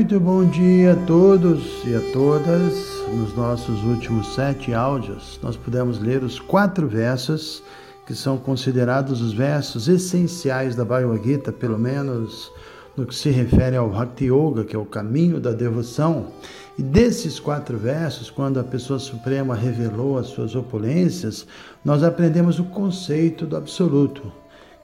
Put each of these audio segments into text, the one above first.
Muito bom dia a todos e a todas. Nos nossos últimos sete áudios, nós pudemos ler os quatro versos que são considerados os versos essenciais da Bhagavad Gita, pelo menos no que se refere ao Bhakti Yoga, que é o caminho da devoção. E desses quatro versos, quando a pessoa suprema revelou as suas opulências, nós aprendemos o conceito do absoluto,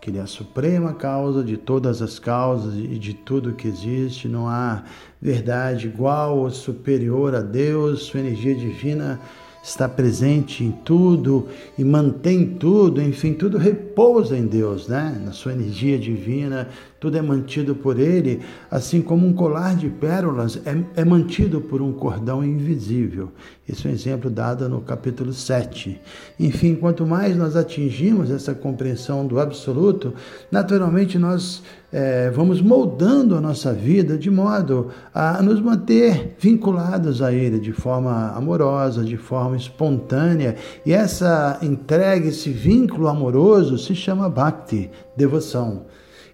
que ele é a suprema causa de todas as causas e de tudo que existe. Não há verdade igual ou superior a Deus, sua energia divina está presente em tudo e mantém tudo, enfim, tudo repousa em Deus, né? Na sua energia divina, tudo é mantido por Ele, assim como um colar de pérolas é, é mantido por um cordão invisível. Esse é um exemplo dado no capítulo 7. Enfim, quanto mais nós atingimos essa compreensão do absoluto, naturalmente nós é, vamos moldando a nossa vida de modo a nos manter vinculados a Ele de forma amorosa, de forma espontânea. E essa entrega, esse vínculo amoroso se chama Bhakti, devoção.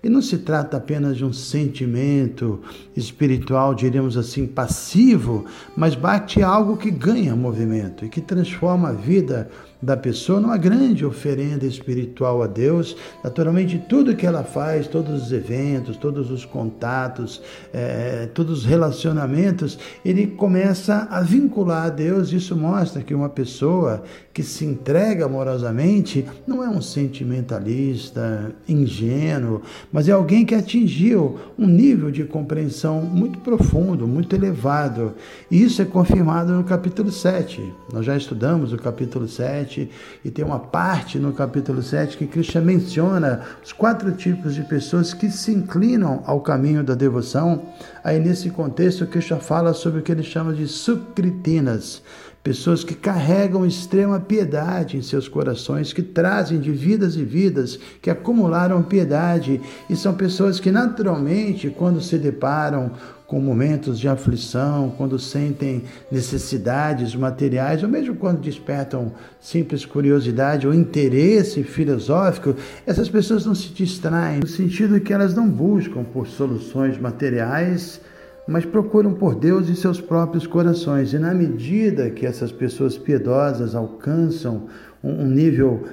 E não se trata apenas de um sentimento espiritual, diríamos assim, passivo, mas bate algo que ganha movimento e que transforma a vida da pessoa numa grande oferenda espiritual a Deus. Naturalmente, tudo que ela faz, todos os eventos, todos os contatos, é, todos os relacionamentos, ele começa a vincular a Deus. Isso mostra que uma pessoa que se entrega amorosamente não é um sentimentalista, ingênuo, mas é alguém que atingiu um nível de compreensão muito profundo, muito elevado. E isso é confirmado no capítulo 7. Nós já estudamos o capítulo 7 7, e tem uma parte no capítulo 7 que Krishna menciona os quatro tipos de pessoas que se inclinam ao caminho da devoção. Aí, nesse contexto, Krishna fala sobre o que ele chama de sukritinas, pessoas que carregam extrema piedade em seus corações, que trazem de vidas e vidas, que acumularam piedade, e são pessoas que naturalmente, quando se deparam com momentos de aflição, quando sentem necessidades materiais, ou mesmo quando despertam simples curiosidade ou interesse filosófico, essas pessoas não se distraem, no sentido que elas não buscam por soluções materiais, mas procuram por Deus em seus próprios corações. E na medida que essas pessoas piedosas alcançam um nível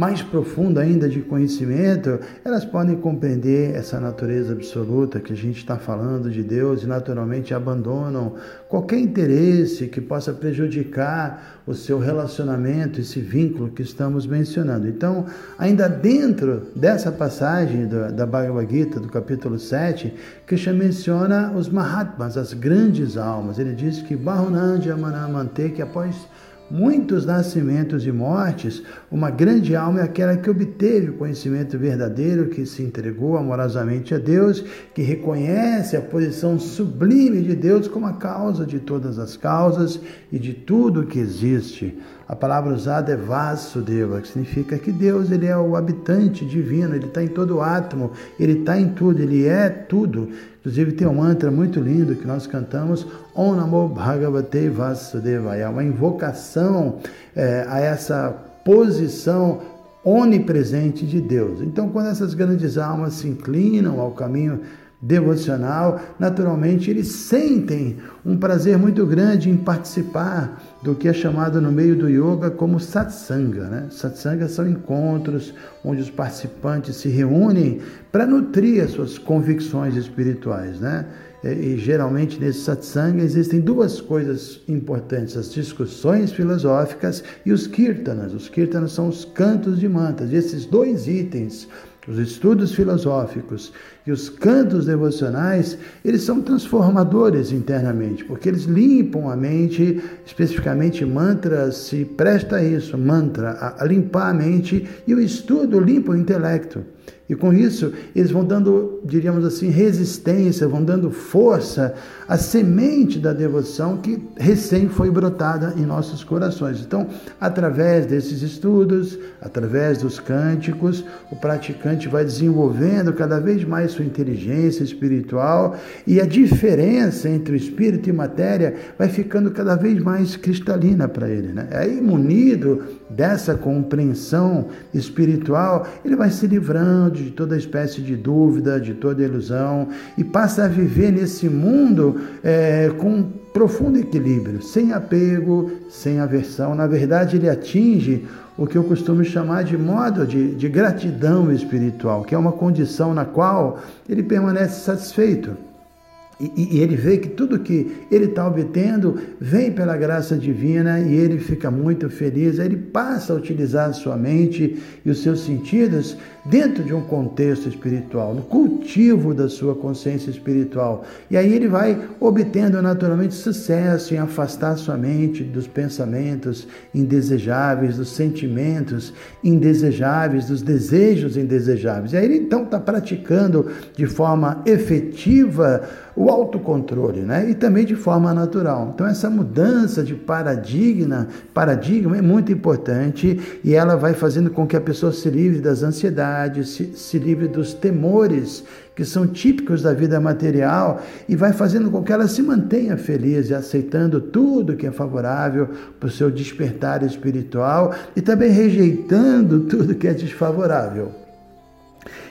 mais profunda ainda de conhecimento, elas podem compreender essa natureza absoluta que a gente está falando de Deus e naturalmente abandonam qualquer interesse que possa prejudicar o seu relacionamento, esse vínculo que estamos mencionando. Então, ainda dentro dessa passagem da, Bhagavad Gita, do capítulo 7, Krishna menciona os Mahatmas, as grandes almas. Ele diz que Bahunanja Manamante, que após muitos nascimentos e mortes, uma grande alma é aquela que obteve o conhecimento verdadeiro, que se entregou amorosamente a Deus, que reconhece a posição sublime de Deus como a causa de todas as causas e de tudo que existe. A palavra usada é Vasudeva, que significa que Deus ele é o habitante divino, ele está em todo átomo, ele está em tudo, ele é tudo. Inclusive tem um mantra muito lindo que nós cantamos, Om Namo Bhagavate Vasudevaya, uma invocação é, a essa posição onipresente de Deus. Então, quando essas grandes almas se inclinam ao caminho devocional, naturalmente eles sentem um prazer muito grande em participar do que é chamado no meio do yoga como satsanga. Né? Satsanga são encontros onde os participantes se reúnem para nutrir as suas convicções espirituais. Né? E, geralmente nesse satsanga existem duas coisas importantes: as discussões filosóficas e os kirtanas. Os kirtanas são os cantos de mantas. E esses dois itens os estudos filosóficos e os cantos devocionais, eles são transformadores internamente, porque eles limpam a mente, especificamente mantra se presta a isso, mantra, a, limpar a mente, e o estudo limpa o intelecto. E com isso, eles vão dando, diríamos assim, resistência, vão dando força à semente da devoção que recém foi brotada em nossos corações. Então, através desses estudos, através dos cânticos, o praticante vai desenvolvendo cada vez mais sua inteligência espiritual e a diferença entre o espírito e matéria vai ficando cada vez mais cristalina para ele. Né? Aí, munido dessa compreensão espiritual, ele vai se livrando de toda espécie de dúvida, de toda ilusão e passa a viver nesse mundo é, com profundo equilíbrio, sem apego, sem aversão. Na verdade, ele atinge o que eu costumo chamar de modo de, de gratidão espiritual, que é uma condição na qual ele permanece satisfeito e, e, ele vê que tudo que ele está obtendo vem pela graça divina e ele fica muito feliz. Ele passa a utilizar a sua mente e os seus sentidos dentro de um contexto espiritual, no cultivo da sua consciência espiritual. E aí ele vai obtendo naturalmente sucesso em afastar sua mente dos pensamentos indesejáveis, dos sentimentos indesejáveis, dos desejos indesejáveis. E aí ele então está praticando de forma efetiva o autocontrole, né? E também de forma natural. Então essa mudança de paradigma, paradigma é muito importante e ela vai fazendo com que a pessoa se livre das ansiedades, se, se livre dos temores que são típicos da vida material e vai fazendo com que ela se mantenha feliz e aceitando tudo que é favorável para o seu despertar espiritual e também rejeitando tudo que é desfavorável.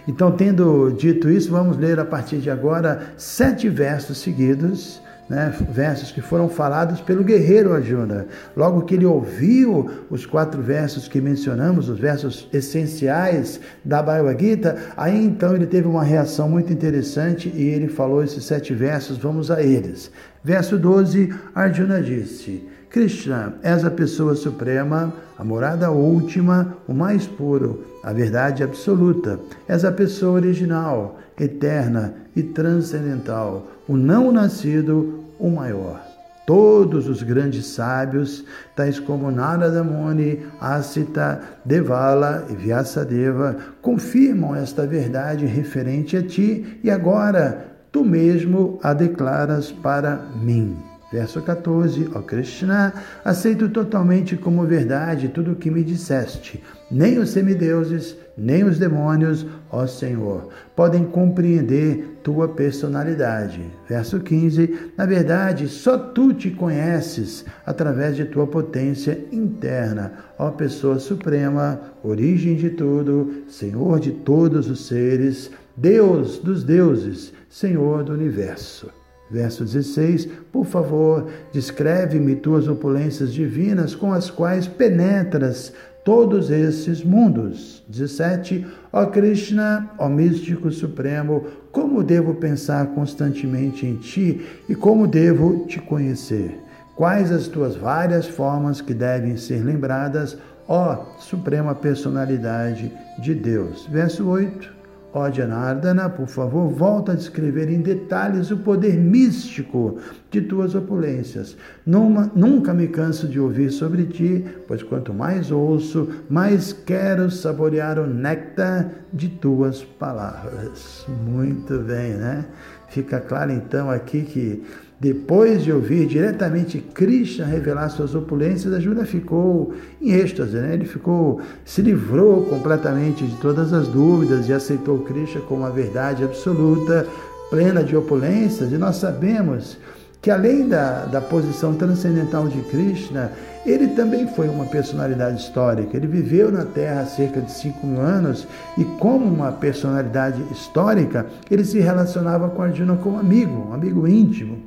Então, tendo dito isso, vamos ler a partir de agora sete versos seguidos. Né, versos que foram falados pelo guerreiro Arjuna. Logo que ele ouviu os quatro versos que mencionamos, os versos essenciais da Bhagavad Gita, aí então ele teve uma reação muito interessante e ele falou esses sete versos, vamos a eles. Verso 12, Arjuna disse: Krishna, és a pessoa suprema, a morada última, o mais puro, a verdade absoluta. És a pessoa original, eterna e transcendental, o não nascido, o maior. Todos os grandes sábios, tais como Narada Muni, Asita, Devala e Vyasadeva, confirmam esta verdade referente a ti e agora tu mesmo a declaras para mim. Verso 14, ó Krishna, aceito totalmente como verdade tudo o que me disseste. Nem os semideuses, nem os demônios, ó Senhor, podem compreender tua personalidade. Verso 15, na verdade, só tu te conheces através de tua potência interna, ó pessoa suprema, origem de tudo, Senhor de todos os seres, Deus dos deuses, Senhor do universo. Verso 16: Por favor, descreve-me tuas opulências divinas com as quais penetras todos esses mundos. 17. Ó Krishna, ó místico supremo, como devo pensar constantemente em ti e como devo te conhecer? Quais as tuas várias formas que devem ser lembradas, ó suprema personalidade de Deus? Verso 8. Ó Janardana, por favor, volta a descrever em detalhes o poder místico de tuas opulências. Numa, nunca me canso de ouvir sobre ti, pois quanto mais ouço, mais quero saborear o néctar de tuas palavras. Muito bem, né? Fica claro então aqui que depois de ouvir diretamente Krishna revelar suas opulências, a ficou em êxtase, né? ele ficou, se livrou completamente de todas as dúvidas e aceitou Krishna como a verdade absoluta, plena de opulências, e nós sabemos que além da, da posição transcendental de Krishna, ele também foi uma personalidade histórica. Ele viveu na Terra há cerca de 5 mil anos e, como uma personalidade histórica, ele se relacionava com Arjuna como amigo, um amigo íntimo.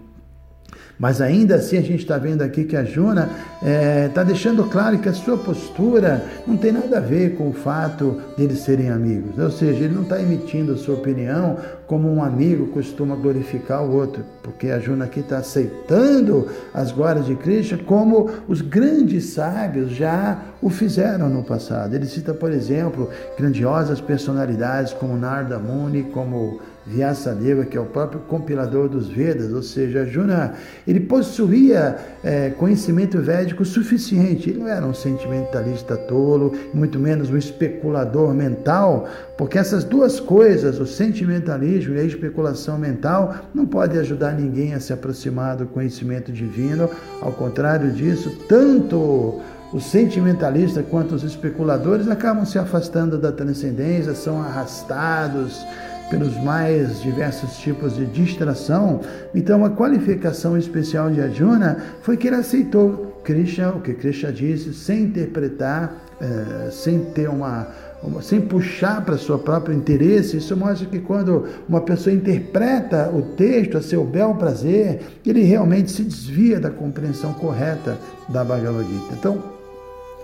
Mas ainda assim a gente está vendo aqui que a Juna está é, tá deixando claro que a sua postura não tem nada a ver com o fato deles serem amigos. Ou seja, ele não está emitindo a sua opinião como um amigo costuma glorificar o outro, porque a Juna aqui está aceitando as glórias de Cristo como os grandes sábios já o fizeram no passado. Ele cita, por exemplo, grandiosas personalidades como Narda Muni, como Vyasadeva, que é o próprio compilador dos Vedas, ou seja, Juna, ele possuía é, conhecimento védico suficiente. Ele não era um sentimentalista tolo, muito menos um especulador mental, porque essas duas coisas, o sentimentalismo e a especulação mental, não podem ajudar ninguém a se aproximar do conhecimento divino. Ao contrário disso, tanto os sentimentalistas quanto os especuladores acabam se afastando da transcendência, são arrastados pelos mais diversos tipos de distração. Então, a qualificação especial de Arjuna foi que ele aceitou Krishna, o que Krishna disse, sem interpretar, é, sem ter uma, sem puxar para sua próprio interesse. Isso mostra que quando uma pessoa interpreta o texto a seu bel prazer, ele realmente se desvia da compreensão correta da Bhagavad Gita. Então,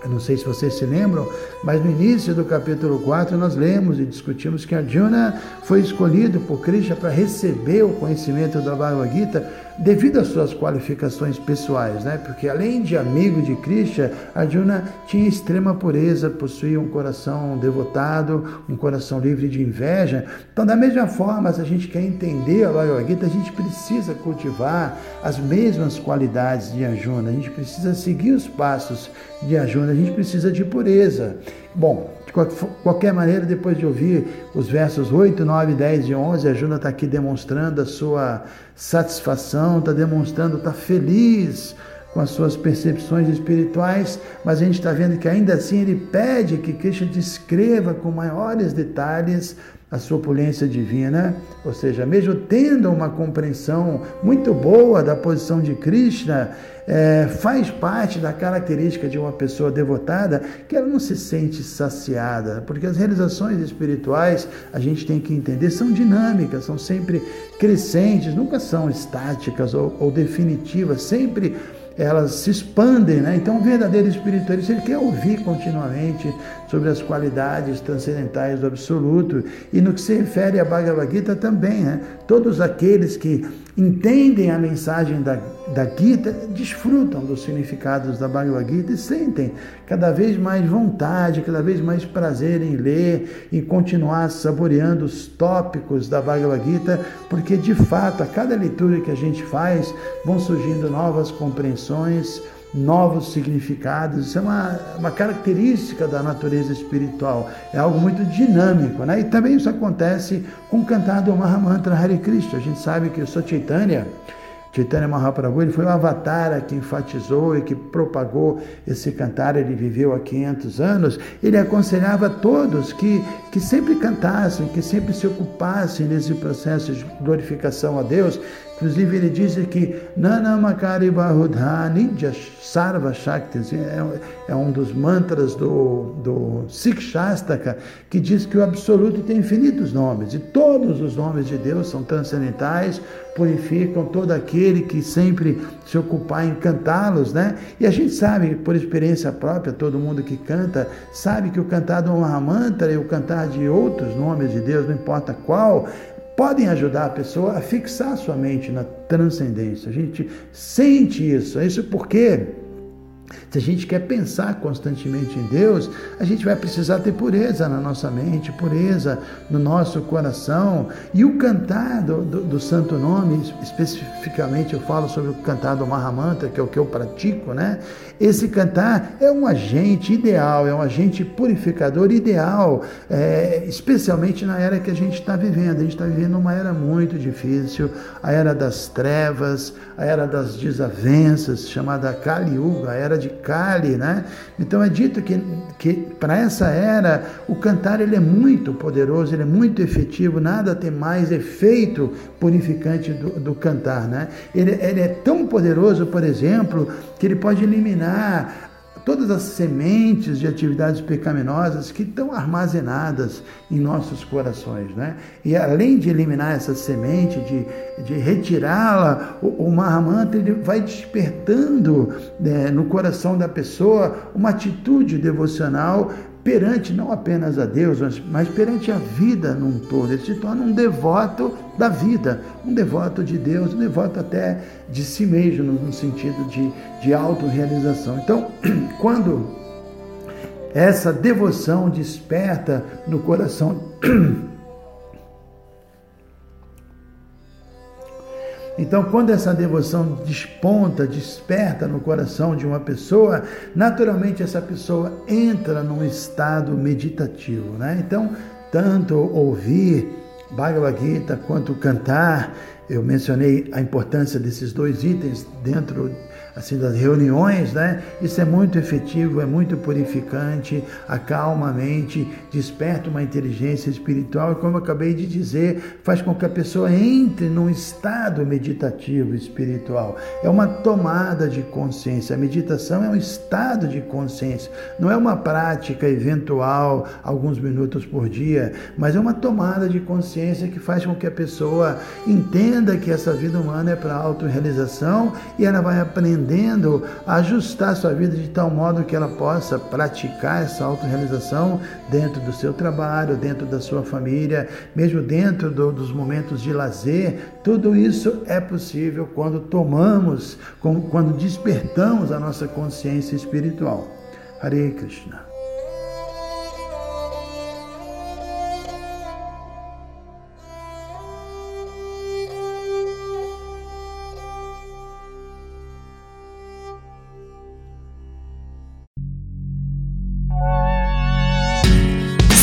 eu não sei se vocês se lembram, mas no início do capítulo 4 nós lemos e discutimos que Arjuna foi escolhido por Krishna para receber o conhecimento da Bhagavad Gita devido às suas qualificações pessoais, né? Porque além de amigo de Krishna, Arjuna tinha extrema pureza, possuía um coração devotado, um coração livre de inveja. Então, da mesma forma, se a gente quer entender a Bhagavad Gita, a gente precisa cultivar as mesmas qualidades de Arjuna, a gente precisa seguir os passos de Arjuna, a gente precisa de pureza. Bom, de qualquer maneira, depois de ouvir os versos 8, 9, 10 e 11, a Juna está aqui demonstrando a sua satisfação, está demonstrando, está feliz com as suas percepções espirituais, mas a gente está vendo que ainda assim ele pede que Krishna descreva com maiores detalhes a sua opulência divina, ou seja, mesmo tendo uma compreensão muito boa da posição de Krishna, é, faz parte da característica de uma pessoa devotada que ela não se sente saciada, porque as realizações espirituais, a gente tem que entender, são dinâmicas, são sempre crescentes, nunca são estáticas ou, ou definitivas, sempre elas se expandem, né? Então, o verdadeiro espiritualista ele quer ouvir continuamente sobre as qualidades transcendentais do absoluto e no que se refere à Bhagavad Gita também, né? Todos aqueles que entendem a mensagem da, da Gita desfrutam dos significados da Bhagavad Gita e sentem cada vez mais vontade, cada vez mais prazer em ler e continuar saboreando os tópicos da Bhagavad Gita, porque de fato a cada leitura que a gente faz vão surgindo novas compreensões novos significados. Isso é uma, uma característica da natureza espiritual, é algo muito dinâmico. Né? E também isso acontece com o cantar do Mahamantra Hare Krishna. A gente sabe que o Chaitanya, Chaitanya Mahaprabhu, ele foi o avatar que enfatizou e que propagou esse cantar, ele viveu há 500 anos, ele aconselhava a todos que, que sempre cantassem, que sempre se ocupassem nesse processo de glorificação a Deus, Inclusive ele diz que Nanamakari Bahudha Nidya Sarva Shakti é, é um dos mantras do, do Sikshastaka que diz que o Absoluto tem infinitos nomes e todos os nomes de Deus são transcendentais, purificam todo aquele que sempre se ocupar em cantá-los, né? E a gente sabe, por experiência própria, todo mundo que canta sabe que o cantar do Mahamantra e o cantar de outros nomes de Deus, não importa qual, podem ajudar a pessoa a fixar sua mente na transcendência. A gente sente isso. Isso porque se a gente quer pensar constantemente em Deus, a gente vai precisar ter pureza na nossa mente, pureza no nosso coração. E o cantar do, do, do Santo Nome, especificamente eu falo sobre o cantar do Mahamantra, que é o que eu pratico, né? Esse cantar é um agente ideal, é um agente purificador ideal, é, especialmente na era que a gente está vivendo. A gente está vivendo uma era muito difícil, a era das trevas, a era das desavenças, chamada Kali Yuga, a era de Kali, né? Então é dito que, que para essa era o cantar ele é muito poderoso, ele é muito efetivo, nada tem mais efeito purificante do, do cantar, né? Ele, ele é tão poderoso, por exemplo, que ele pode eliminar todas as sementes de atividades pecaminosas que estão armazenadas em nossos corações. Né? E além de eliminar essa semente, de, de retirá-la, o, o Mahamanta ele vai despertando né, no coração da pessoa uma atitude devocional perante não apenas a Deus, mas perante a vida num todo. Ele se torna um devoto da vida, um devoto de Deus, um devoto até de si mesmo, no sentido de, de autorrealização. Então, quando essa devoção desperta no coração Então, quando essa devoção desponta, desperta no coração de uma pessoa, naturalmente essa pessoa entra num estado meditativo. Né? Então, tanto ouvir Bhagavad Gita quanto cantar, eu mencionei a importância desses dois itens dentro assim das reuniões, né? Isso é muito efetivo, é muito purificante, acalma a mente, desperta uma inteligência espiritual e como eu acabei de dizer, faz com que a pessoa entre num estado meditativo espiritual. É uma tomada de consciência. A meditação é um estado de consciência, não é uma prática eventual, alguns minutos por dia, mas é uma tomada de consciência que faz com que a pessoa entenda que essa vida humana é para autorrealização e ela vai aprender aprendendo a ajustar sua vida de tal modo que ela possa praticar essa autorrealização dentro do seu trabalho, dentro da sua família, mesmo dentro do, dos momentos de lazer. Tudo isso é possível quando tomamos, quando despertamos a nossa consciência espiritual. Hare Krishna.